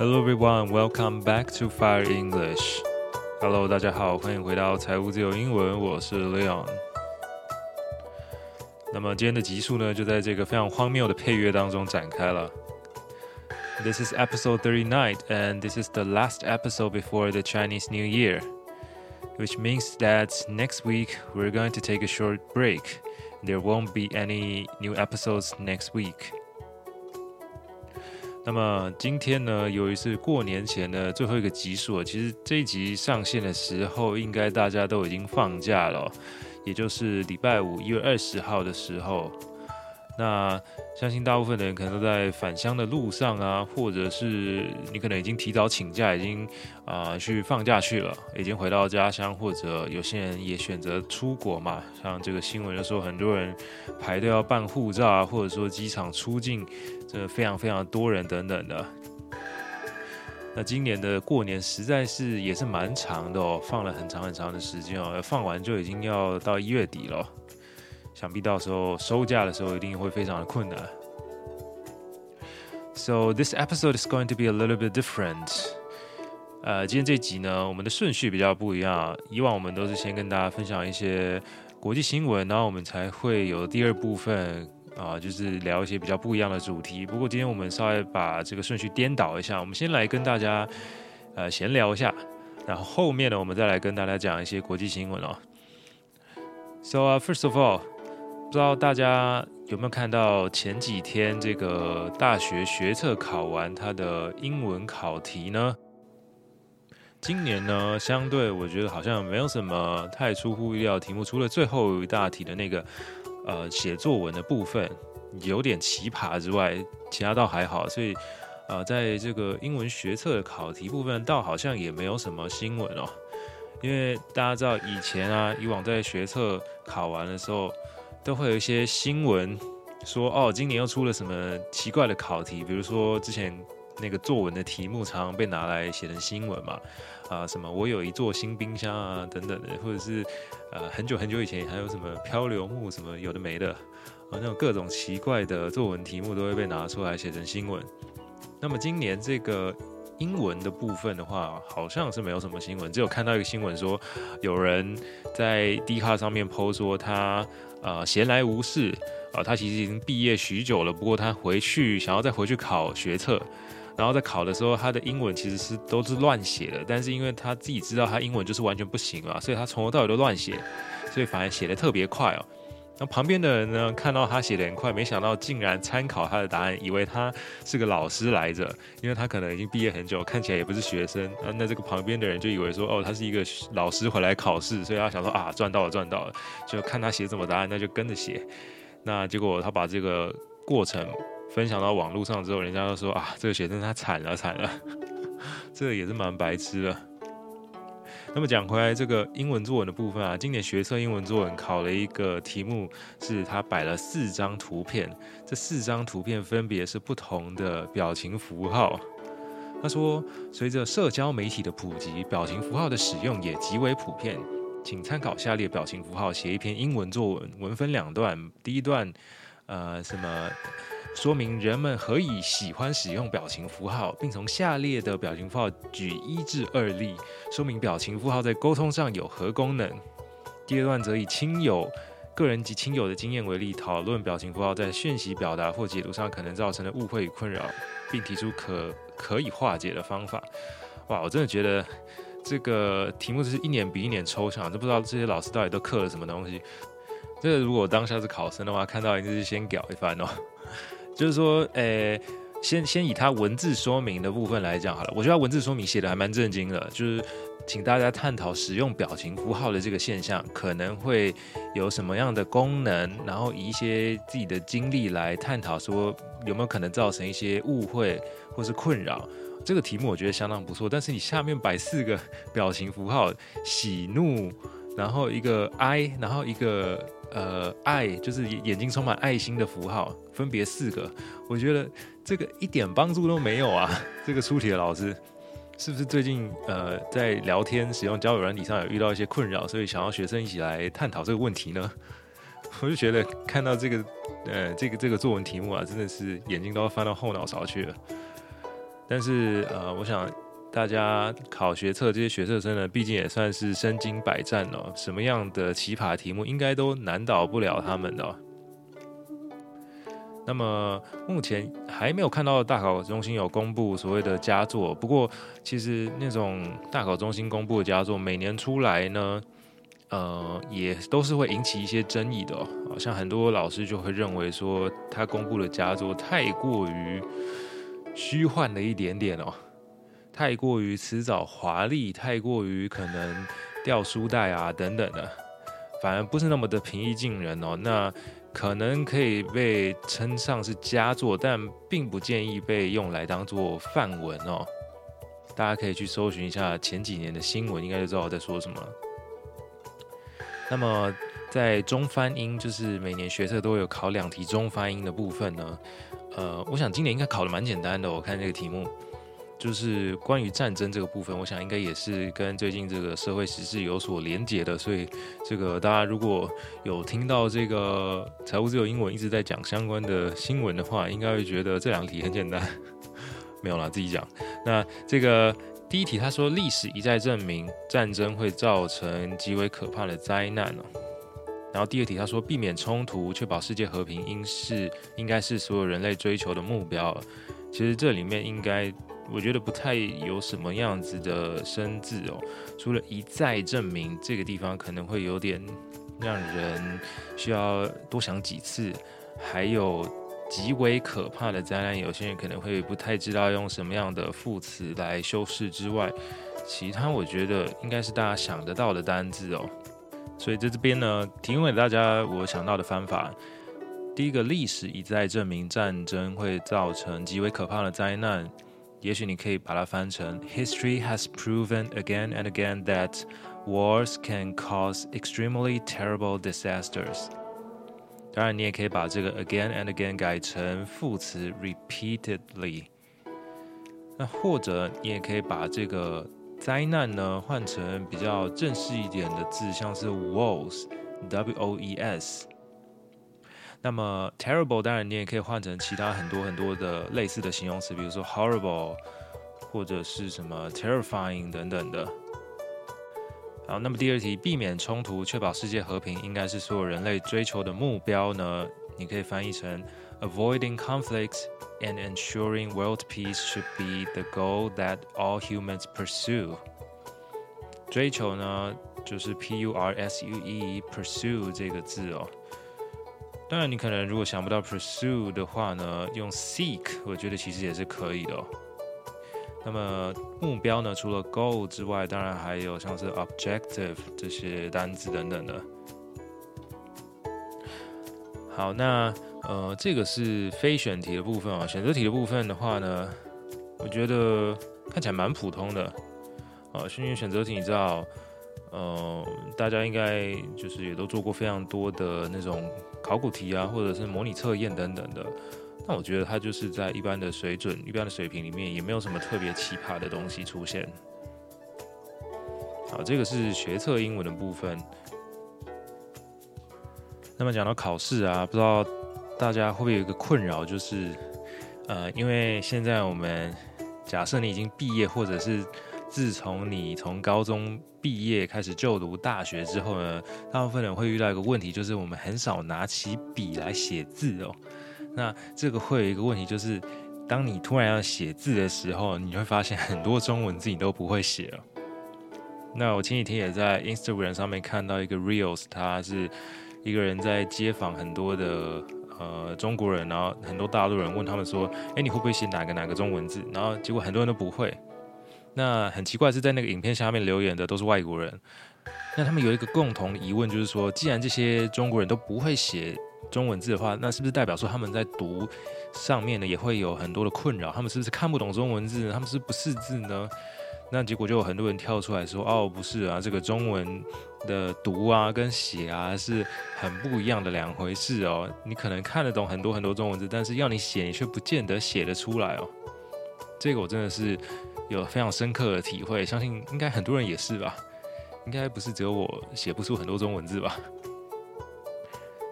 Hello everyone, welcome back to Fire English. Hello，大家好，欢迎回到财务自由英文，我是 Leon。那么今天的集数呢，就在这个非常荒谬的配乐当中展开了。This is episode 39, and this is the last episode before the Chinese New Year, which means that next week we're going to take a short break. There won't be any new episodes next week. 那么今天呢，由于是过年前的最后一个集数，其实这一集上线的时候，应该大家都已经放假了，也就是礼拜五一月二十号的时候。那相信大部分的人可能都在返乡的路上啊，或者是你可能已经提早请假，已经啊、去放假去了，已经回到家乡，或者有些人也选择出国嘛。像这个新闻就说，很多人排队要办护照啊，或者说机场出境，这非常非常多人等等的。那今年的过年实在是也是蛮长的哦，放了很长很长的时间哦，放完就已经要到一月底了。想必到时候收假的时候一定会非常的困难。So this episode is going to be a little bit different。呃，今天这集呢，我们的顺序比较不一样。以往我们都是先跟大家分享一些国际新闻，然后我们才会有第二部分啊、就是聊一些比较不一样的主题。不过今天我们稍微把这个顺序颠倒一下，我们先来跟大家呃闲聊一下，然后后面呢，我们再来跟大家讲一些国际新闻哦。So、uh, first of all。不知道大家有没有看到前几天这个大学学测考完它的英文考题呢？今年呢，相对我觉得好像没有什么太出乎意料的题目，除了最后一大题的那个呃写作文的部分有点奇葩之外，其他倒还好。所以呃，在这个英文学测的考题部分，倒好像也没有什么新闻哦。因为大家知道以前啊，以往在学测考完的时候。都会有一些新闻说哦，今年又出了什么奇怪的考题，比如说之前那个作文的题目常常被拿来写成新闻嘛，啊，什么我有一座新冰箱啊等等的，或者是呃很久很久以前还有什么漂流木什么有的没的，啊，那种各种奇怪的作文题目都会被拿出来写成新闻。那么今年这个英文的部分的话，好像是没有什么新闻，只有看到一个新闻说有人在 Dcard 上面 po 说他。呃，闲来无事啊，呃，他其实已经毕业许久了，不过他回去想要再回去考学测，然后在考的时候，他的英文其实是都是乱写的，但是因为他自己知道他英文就是完全不行啊，所以他从头到尾都乱写，所以反而写得特别快哦。那旁边的人呢，看到他写得很快，没想到竟然参考他的答案，以为他是个老师来着，因为他可能已经毕业很久，看起来也不是学生。那那这个旁边的人就以为说，哦，他是一个老师回来考试，所以他想说啊，赚到了，赚到了，就看他写什么答案，那就跟着写。那结果他把这个过程分享到网络上之后，人家就说啊，这个学生他惨了，惨了，这个也是蛮白痴的。那么讲回来，这个英文作文的部分啊，今年学测英文作文考了一个题目，是他摆了四张图片，这四张图片分别是不同的表情符号。他说，随着社交媒体的普及，表情符号的使用也极为普遍，请参考下列表情符号写一篇英文作文，文分两段，第一段，呃，什么？说明人们何以喜欢使用表情符号，并从下列的表情符号举一至二例，说明表情符号在沟通上有何功能。第二段则以亲友、个人及亲友的经验为例，讨论表情符号在讯息表达或解读上可能造成的误会与困扰，并提出可可以化解的方法。哇，我真的觉得这个题目是一年比一年抽象，都不知道这些老师到底都刻了什么东西。这个如果当下是考生的话，看到一定是先屌一番哦。就是说，诶、欸，先先以他文字说明的部分来讲好了。我觉得他文字说明写的还蛮震惊的，就是请大家探讨使用表情符号的这个现象可能会有什么样的功能，然后以一些自己的经历来探讨，说有没有可能造成一些误会或是困扰。这个题目我觉得相当不错，但是你下面摆四个表情符号，喜怒，然后一个哀，然后一个。呃，爱就是眼睛充满爱心的符号，分别四个。我觉得这个一点帮助都没有啊！这个出题的老师是不是最近呃在聊天使用交友软体上有遇到一些困扰，所以想要学生一起来探讨这个问题呢？我就觉得看到这个呃这个这个作文题目啊，真的是眼睛都要翻到后脑勺去了。但是呃，我想大家考学测这些学测生呢，毕竟也算是身经百战哦，什么样的奇葩题目应该都难倒不了他们的哦。那么目前还没有看到大考中心有公布所谓的佳作，不过其实那种大考中心公布的佳作，每年出来呢，呃，也都是会引起一些争议的哦。像很多老师就会认为说，他公布的佳作太过于虚幻了一点点哦，太过于辞藻华丽，太过于可能掉书袋啊等等的，反而不是那么的平易近人哦。那可能可以被称上是佳作，但并不建议被用来当做范文哦。大家可以去搜寻一下前几年的新闻，应该就知道我在说什么了。那么在中翻英，就是每年学测都有考两题中翻英的部分呢。呃，我想今年应该考的蛮简单的，我看这个题目。就是关于战争这个部分，我想应该也是跟最近这个社会时事有所连结的，所以这个大家如果有听到这个财务自由英文一直在讲相关的新闻的话，应该会觉得这两题很简单。没有啦，自己讲。那这个第一题，他说历史一再证明战争会造成极为可怕的灾难哦。然后第二题，他说避免冲突，确保世界和平，应是应该是所有人类追求的目标。其实这里面应该。我觉得不太有什么样子的生字哦，除了一再证明这个地方可能会有点让人需要多想几次，还有极为可怕的灾难，有些人可能会不太知道用什么样的副词来修饰之外，其他我觉得应该是大家想得到的单字哦。所以在这边呢，提供给大家我想到的方法，第一个，历史一再证明战争会造成极为可怕的灾难。也许你可以把它翻成 History has proven again and again that wars can cause extremely terrible disasters。当然，你也可以把这个 again and again 改成副词 repeatedly。那或者你也可以把这个灾难呢换成比较正式一点的字，像是 woes，W-O-E-S。 那么 terrible 当然你也可以换成其他很多很多的类似的形容词，比如说 horrible 或者是什么 terrifying 等等的。好，那么第二题，避免冲突，确保世界和平，应该是所有人类追求的目标呢？你可以翻译成 avoiding conflicts and ensuring world peace should be the goal that all humans pursue。追求呢，就是 P U R S U E pursue 这个字哦。当然，你可能如果想不到 pursue 的话呢，用 seek，我觉得其实也是可以的哦。那么目标呢，除了 goal 之外，当然还有像是 objective 这些单字等等的。好，那呃，这个是非选题的部分啊，选择题的部分的话呢，我觉得看起来蛮普通的啊。因为选择题，你知道，呃，大家应该就是也都做过非常多的那种。考古题啊，或者是模拟测验等等的，那我觉得它就是在一般的水准、一般的水平里面，也没有什么特别奇葩的东西出现。好，这个是学测英文的部分。那么讲到考试啊，不知道大家会不会有一个困扰，就是呃，因为现在我们假设你已经毕业，或者是自从你从高中毕业开始就读大学之后呢，大部分人会遇到一个问题，就是我们很少拿起笔来写字哦。那这个会有一个问题，就是当你突然要写字的时候，你会发现很多中文字你都不会写了。那我前几天也在 Instagram 上面看到一个 Reels，他是一个人在街访很多的呃中国人，然后很多大陆人问他们说：“哎，你会不会写哪个哪个中文字？”然后结果很多人都不会。那很奇怪，是在那个影片下面留言的都是外国人。那他们有一个共同的疑问，就是说，既然这些中国人都不会写中文字的话，那是不是代表说他们在读上面呢也会有很多的困扰？他们是不是看不懂中文字？他们是不识字呢？那结果就有很多人跳出来说：“哦，不是啊，这个中文的读啊跟写啊是很不一样的两回事哦。你可能看得懂很多很多中文字，但是要你写，你却不见得写得出来哦。这个我真的是。”有非常深刻的体会，相信应该很多人也是吧，应该不是只有我写不出很多中文字吧。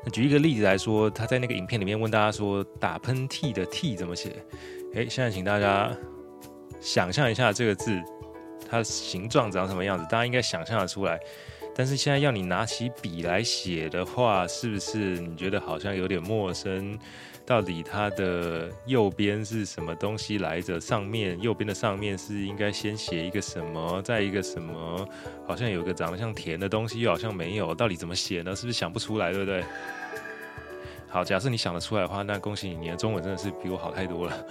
那举一个例子来说，他在那个影片里面问大家说，打喷嚏的“嚏”怎么写？诶，现在请大家想象一下这个字，它形状长什么样子，大家应该想象得出来。但是现在要你拿起笔来写的话，是不是你觉得好像有点陌生？到底它的右边是什么东西来着？上面右边的上面是应该先写一个什么，再一个什么？好像有个长得像田的东西，又好像没有。到底怎么写呢？是不是想不出来？对不对？好，假设你想得出来的话，那恭喜你，你的中文真的是比我好太多了。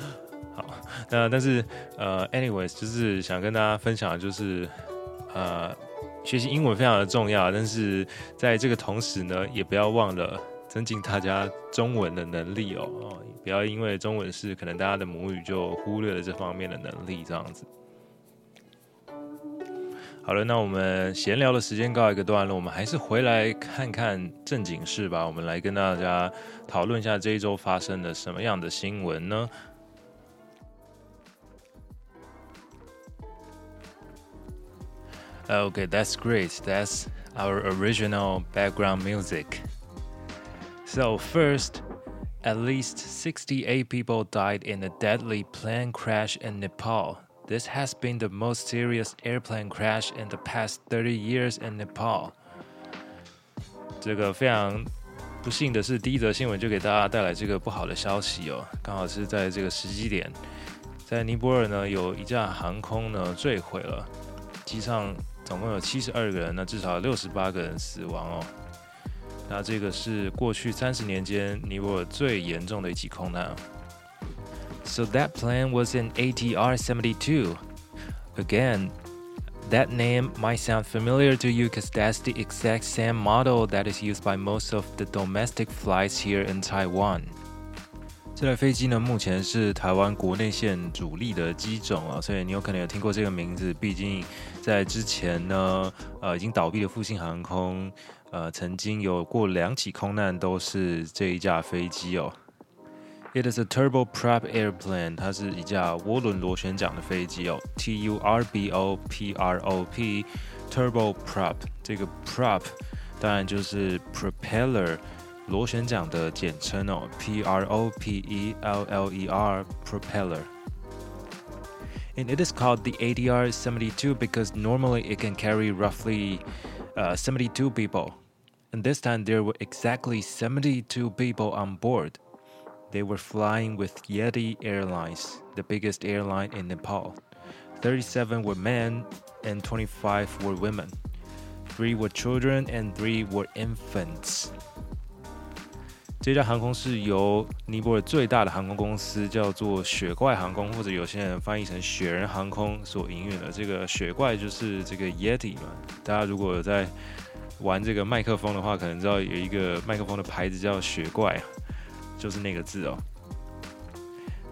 好，那但是呃，anyways，就是想跟大家分享的就是呃。学习英文非常的重要，但是在这个同时呢，也不要忘了增进大家中文的能力哦哦，不要因为中文是可能大家的母语就忽略了这方面的能力，这样子。好了，那我们闲聊的时间告一个段落，我们还是回来看看正经事吧。我们来跟大家讨论一下这一周发生了什么样的新闻呢 ？Okay, that's great. That's our original background music. So, first, at least 68 people died in a deadly plane crash in Nepal. This has been the most serious airplane crash in the past 30 years in Nepal. 这个非常不幸的是，第一则新闻就给大家带来这个不好的消息哦，刚好是在这个时机点，在尼泊尔呢，有一架航空呢坠毁了，机上。 总共有七十二个人，那至少六十八个人死亡哦。那这个是过去三十年间尼泊尔最严重的一起空难。So that plan was an ATR 72. Again, that name might sound familiar to you because that's the exact same model that is used by most of the domestic flights here in Taiwan. 这台飞机呢，目前是台湾国内线主力的机种啊，所以你有可能有听过这个名字。毕竟在之前呢，呃，已经倒闭的复兴航空，呃，曾经有过两起空难，都是这一架飞机哦。It is a turboprop airplane，它是一架涡轮螺旋桨的飞机哦。T U R B O P R O P，turboprop，这个 prop 当然就是 propeller。螺旋桨的简称哦，P R O P E L L E R propeller。And it is called the ATR 72 because normally it can carry roughly uh, 72 people. And this time there were exactly 72 people on board. They were flying with Yeti Airlines, the biggest airline in Nepal. 37 were men and 25 were women. Three were children and three were infants. 这家航空是由尼泊尔最大的航空公司叫做雪怪航空，或者有些人翻译成雪人航空所营运的。这个雪怪就是这个 Yeti 嘛。大家如果在玩这个麦克风的话，可能知道有一个麦克风的牌子叫雪怪，就是那个字哦。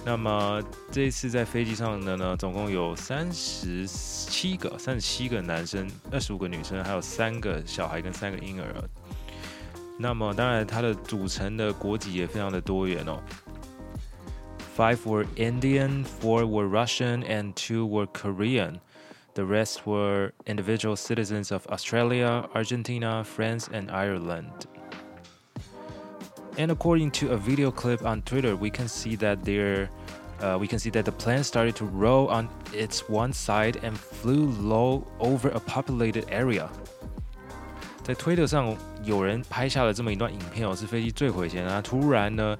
那么这一次在飞机上的呢，总共有三十七个，三十七个男生，二十五个女生，还有三个小孩跟三个婴儿。那么，当然，它的组成的国籍也非常的多元哦。Five were Indian, four were Russian, and two were Korean. The rest were individual citizens of Australia, Argentina, France, and Ireland. And according to a video clip on Twitter, we can see that there, uh, we can see that the plane started to roll on its one side and flew low over a populated area. 在推特上有人拍下了这么一段影片哦，是飞机坠毁前啊，突然呢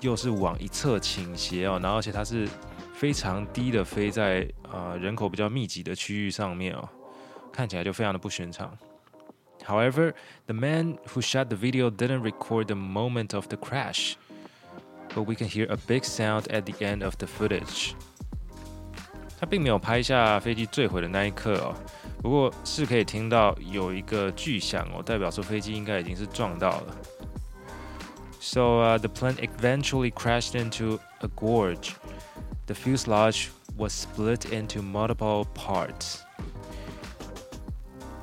又是往一侧倾斜哦，然后而且它是非常低的飞在呃人口比较密集的区域上面哦，看起来就非常的不寻常。However, the man who shot the video didn't record the moment of the crash, but we can hear a big sound at the end of the footage. 他并没有拍下飞机坠毁的那一刻哦。不过是可以听到有一个巨响哦，代表说飞机应该已经是撞到了。So、uh, the plane eventually crashed into a gorge. The fuselage was split into multiple parts.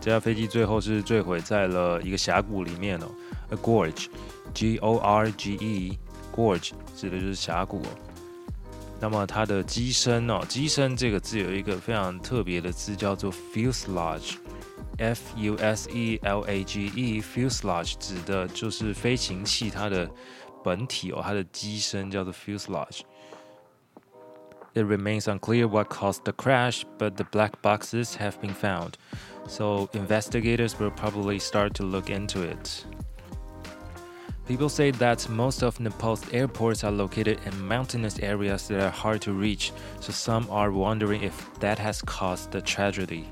这架飞机最后是坠毁在了一个峡谷里面哦。A gorge, G-O-R-G-E, gorge 指的就是峡谷哦。那么它的机身哦，机身这个字有一个非常特别的字，叫做 fuselage，f u s e l a g e，fuselage 指的就是飞行器它的本体哦，它的机身叫做 fuselage。 It remains unclear what caused the crash, but the black boxes have been found, so investigators will probably start to look into it. People say that most of Nepal's airports are located in mountainous areas that are hard to reach, so some are wondering if that has caused the tragedy.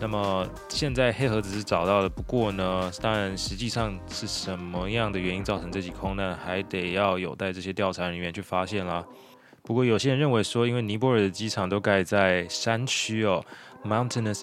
那么现在黑盒子是找到了，不过呢，当然实际上是什么样的原因造成这起空难，还得要有待这些调查人员去发现啦。不过有些人认为说，因为尼泊尔的机场都盖在山区哦，mountainous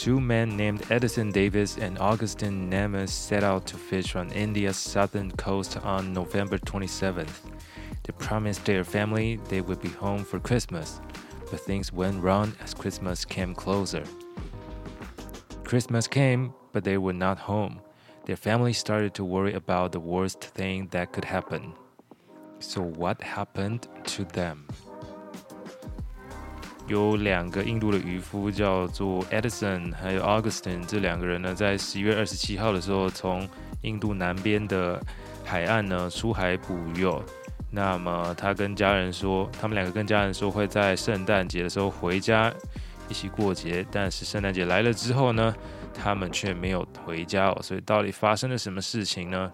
Two men named Edison Davis and Augustin Nemes set out to fish on India's southern coast on November 27th. They promised their family they would be home for Christmas, but things went wrong as Christmas came closer. Christmas came, but they were not home. Their family started to worry about the worst thing that could happen. So what happened to them? 有两个印度的渔夫叫做 Edison 还有 Augustine，这两个人呢，在十一月二十七号的时候，从印度南边的海岸呢出海捕鱼哦。那么他跟家人说，他们两个跟家人说会在圣诞节的时候回家。一起过节，但是圣诞节来了之后呢，他们却没有回家哦。所以到底发生了什么事情呢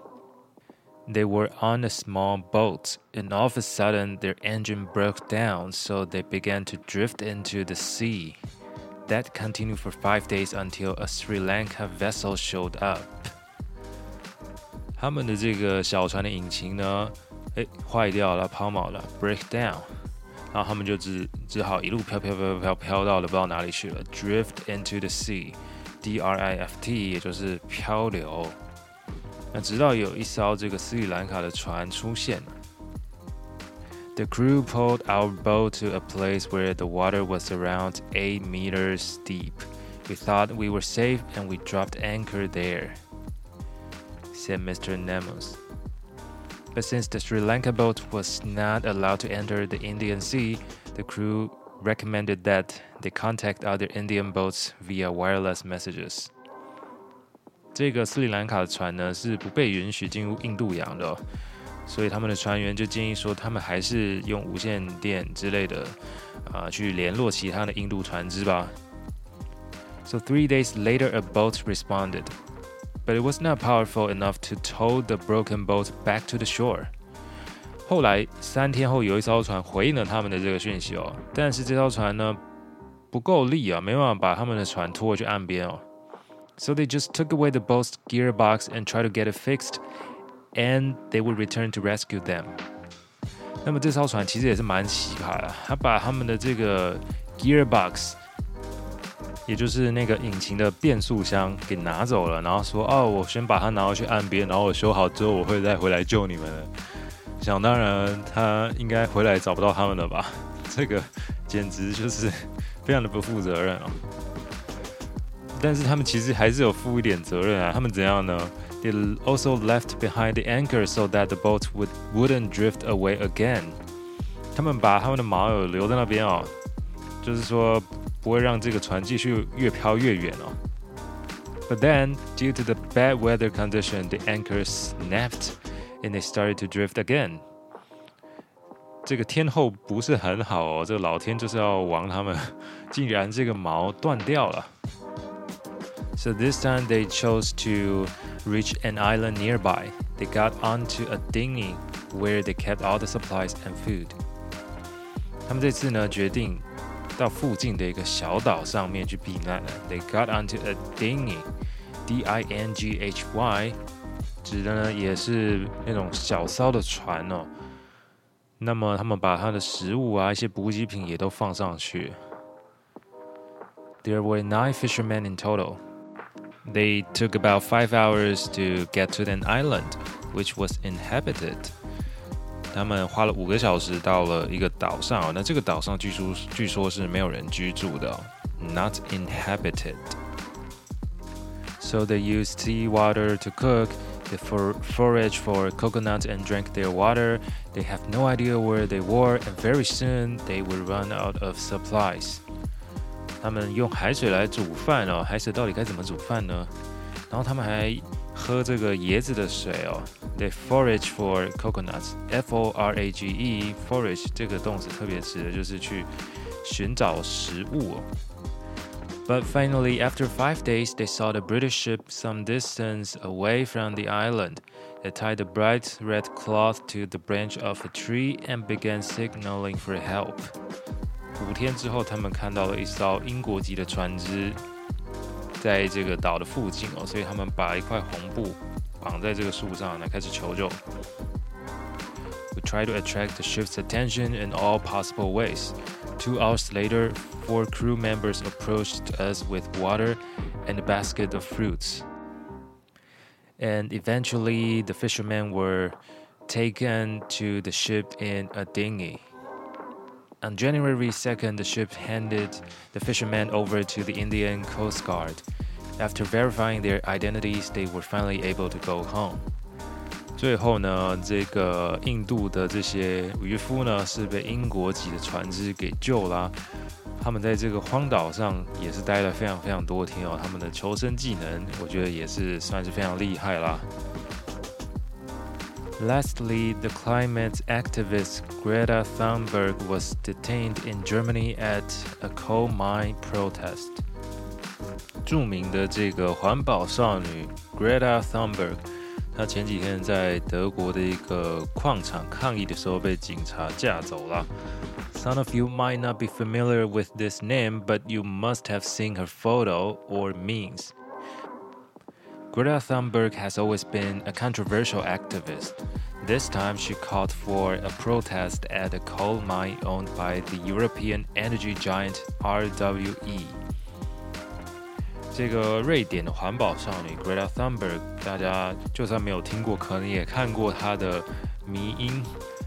？They were on a small boat, and all of a sudden their engine broke down, so they began to drift into the sea. That continued for five days until a Sri Lanka vessel showed up. 他们的这个小船的引擎呢，诶，坏掉了，抛锚了，break down。然后他们就只只好一路飘飘飘飘飘到了不知道哪里去了，drift into the sea，D R I F T，也就是漂流。 那直到有一艘这个斯里兰卡的船出现了。The crew pulled our boat to a place where the water was around eight meters deep. We thought we were safe and we dropped anchor there, said Mr. Nemos. But since the Sri Lanka boat was not allowed to enter the Indian Sea, the crew recommended that they contact other Indian boats via wireless messages. 这个斯里兰卡的船呢是不被允许进入印度洋的哦，所以他们的船员就建议说，他们还是用无线电之类的啊去联络其他的印度船只吧。So three days later, a boat responded. But it was not powerful enough to tow the broken boat back to the shore. 后来三天后，有一艘船回应了他们的这个讯息哦，但是这艘船呢不够力啊，没办法把他们的船拖回去岸边哦。So they just took away the boat's gearbox and tried to get it fixed, and they would return to rescue them. 那么这艘船其实也是蛮奇葩的，他把他们的这个 gearbox。也就是那个引擎的变速箱给拿走了，然后说：“哦，我先把它拿回去岸边，然后我修好之后，我会再回来救你们的。”想当然，他应该回来找不到他们了吧？这个简直就是非常的不负责任哦。但是他们其实还是有负一点责任啊。他们怎样呢？They also left behind the anchor so that the boat would wouldn't drift away again。他们把他们的锚有留在那边哦，就是说。不会让这个船继续越飘越远哦。But then, due to the bad weather condition, the anchor snapped and they started to drift again. 这个天候不是很好哦，这个老天就是要亡他们，竟然这个锚断掉了。 So this time they chose to reach an island nearby. They got onto a dinghy where they kept all the supplies and food. 他们这次呢决定。到附近的一个小岛上面去避难了。They got onto a dinghy, D-I-N-G-H-Y，指的呢也是那种小艘的船哦。那么他们把他的食物啊，一些补给品也都放上去。There were nine fishermen in total. They took about five hours to get to an island, which was inhabited. 他们花了五个小时到了一个岛上哦。那这个岛上据说据说是没有人居住的哦，not inhabited。So they used sea water to cook, they for forage for coconut and drank their water. They have no idea where they were, and very soon they would run out of supplies. 他们用海水来煮饭哦，海水到底该怎么煮饭呢？然后他们还喝这个椰子的水哦。They forage for coconuts. F-O-R-A-G-E. Forage 这个动词特别指的就是去寻找食物哦。But finally, after five days, they saw the British ship some distance away from the island. They tied a bright red cloth to the branch of a tree and began signaling for help. 五天之后，他们看到了一艘英国籍的船只，在这个岛的附近哦，所以他们把一块红布绑在这个树上来开始求救。We try to attract the ship's attention in all possible ways. Two hours later, four crew members approached us with water and a basket of fruits. And eventually, the fishermen were taken to the ship in a dinghy. On January 2nd, the ship handed the fishermen over to the Indian Coast Guard. After verifying their identities, they were finally able to go home. 最后呢，这个印度的这些渔夫呢，是被英国籍的船只给救啦。他们在这个荒岛上也是待了非常非常多天哦。他们的求生技能，我觉得也是算是非常厉害啦。Lastly, the climate activist Greta Thunberg was detained in Germany at a coal mine protest. 着名的这个环保少女 Greta Thunberg，她前几天在德国的一个矿场抗议的时候被警察架走了。Some of you might not be familiar with this name, but you must have seen her photo or memes. Greta Thunberg has always been a controversial activist. This time, she called for a protest at a coal mine owned by the European energy giant RWE. 这个瑞典的环保少女 Greta Thunberg，大家就算没有听过，可能也看过她的迷因，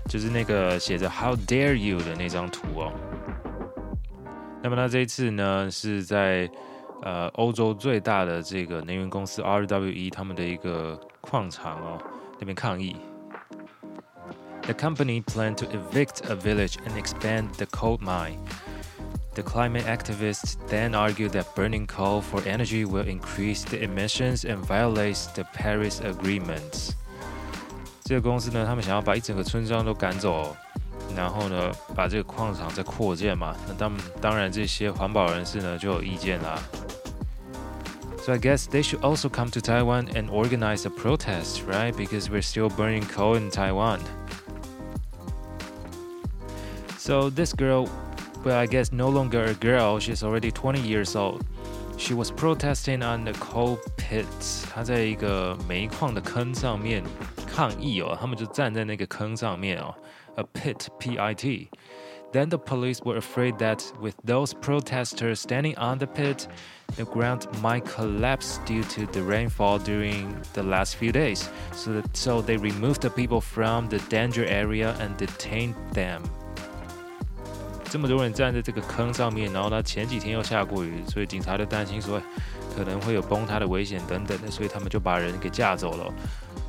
就是那个写着 “How dare you” 的那张图哦。那么她这一次呢，是在 呃，欧洲最大的这个能源公司 RWE 他们的一个矿场哦，那边抗议。The company planned to evict a village and expand the coal mine. The climate activists then argued that burning coal for energy will increase the emissions and violates the Paris Agreement. 这个公司呢，他们想要把一整个村庄都赶走。然后呢，把这个矿场再扩建嘛。那当当然，这些环保人士呢就有意见啦。 So I guess they should also come to Taiwan and organize a protest, right? Because we're still burning coal in Taiwan. So this girl, well, I guess no longer a girl. She's already 20 years old. She was protesting on the coal pits. 她在一个煤矿的坑上面抗议哦。他们就站在那个坑上面哦。a pit, P-I-T. Then the police were afraid that with those protesters standing on the pit, the ground might collapse due to the rainfall during the last few days. So, that, so they removed the people from the danger area and detained them. 这么多人站在这个坑上面，然后呢，前几天又下过雨，所以警察就担心说可能会有崩塌的危险等等的，所以他们就把人给架走了。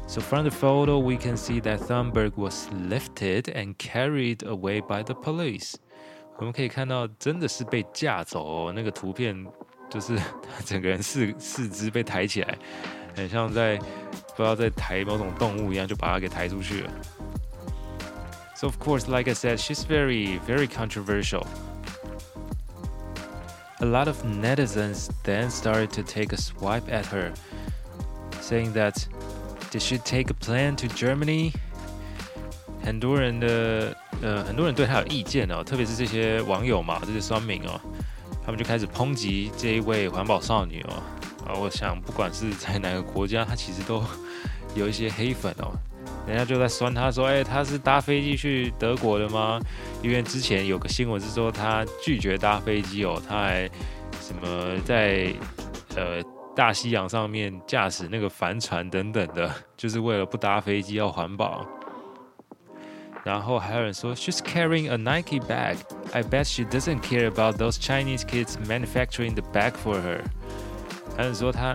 So from the photo, we can see that Thunberg was lifted and carried away by the police. 我们可以看到，真的是被架走哦。那个图片就是他整个人四四肢被抬起来，很像在不知道在抬某种动物一样，就把他给抬出去了。So of course, like I said, she's very, very controversial. A lot of netizens then started to take a swipe at her, saying that. Did she take a plane to Germany？很多人的呃，很多人对他有意见哦，特别是这些网友嘛，这些酸民哦，他们就开始抨击这一位环保少女哦。啊，我想不管是在哪个国家，他其实都有一些黑粉哦。人家就在酸他说：“哎，他是搭飞机去德国的吗？因为之前有个新闻是说他拒绝搭飞机哦，他还什么在呃。”大西洋上面驾驶那个帆船等等的，就是为了不搭飞机要环保。然后还有人说，She's carrying a Nike bag. I bet she doesn't care about those Chinese kids manufacturing the bag for her. 还有人说他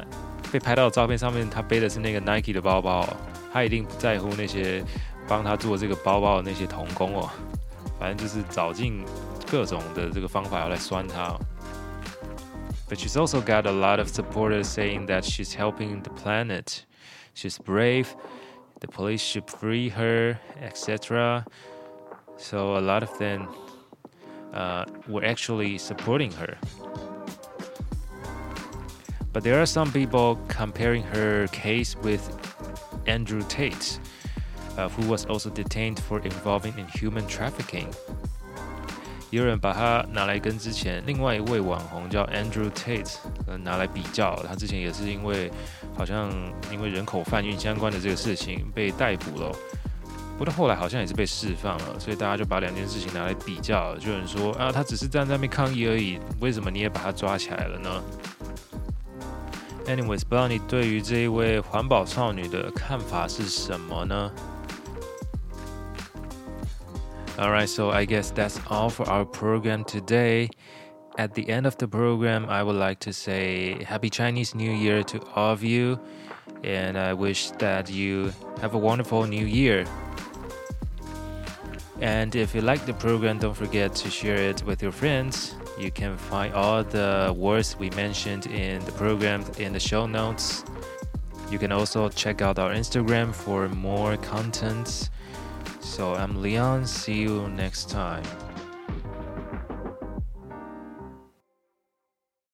被拍到的照片上面，他背的是那个 Nike 的包包，他一定不在乎那些帮他做这个包包的那些童工哦。反正就是找尽各种的这个方法要来酸他。But she's also got a lot of supporters saying that she's helping the planet. She's brave. The police should free her, etc. So a lot of them uh, were actually supporting her. But there are some people comparing her case with Andrew Tate, uh, who was also detained for involving in human trafficking. 有人把他拿来跟之前另外一位网红叫 Andrew Tate，呃，拿来比较。他之前也是因为好像因为人口贩运相关的这个事情被逮捕了，不过后来好像也是被释放了。所以大家就把两件事情拿来比较，就有人说啊，他只是站在那边抗议而已，为什么你也把他抓起来了呢？Anyways，不知道你对于这一位环保少女的看法是什么呢？Alright, so I guess that's all for our program today. At the end of the program, I would like to say Happy Chinese New Year to all of you, and I wish that you have a wonderful new year. And if you like the program, don't forget to share it with your friends. You can find all the words we mentioned in the program in the show notes. You can also check out our Instagram for more content. So I'm Leon. See you next time.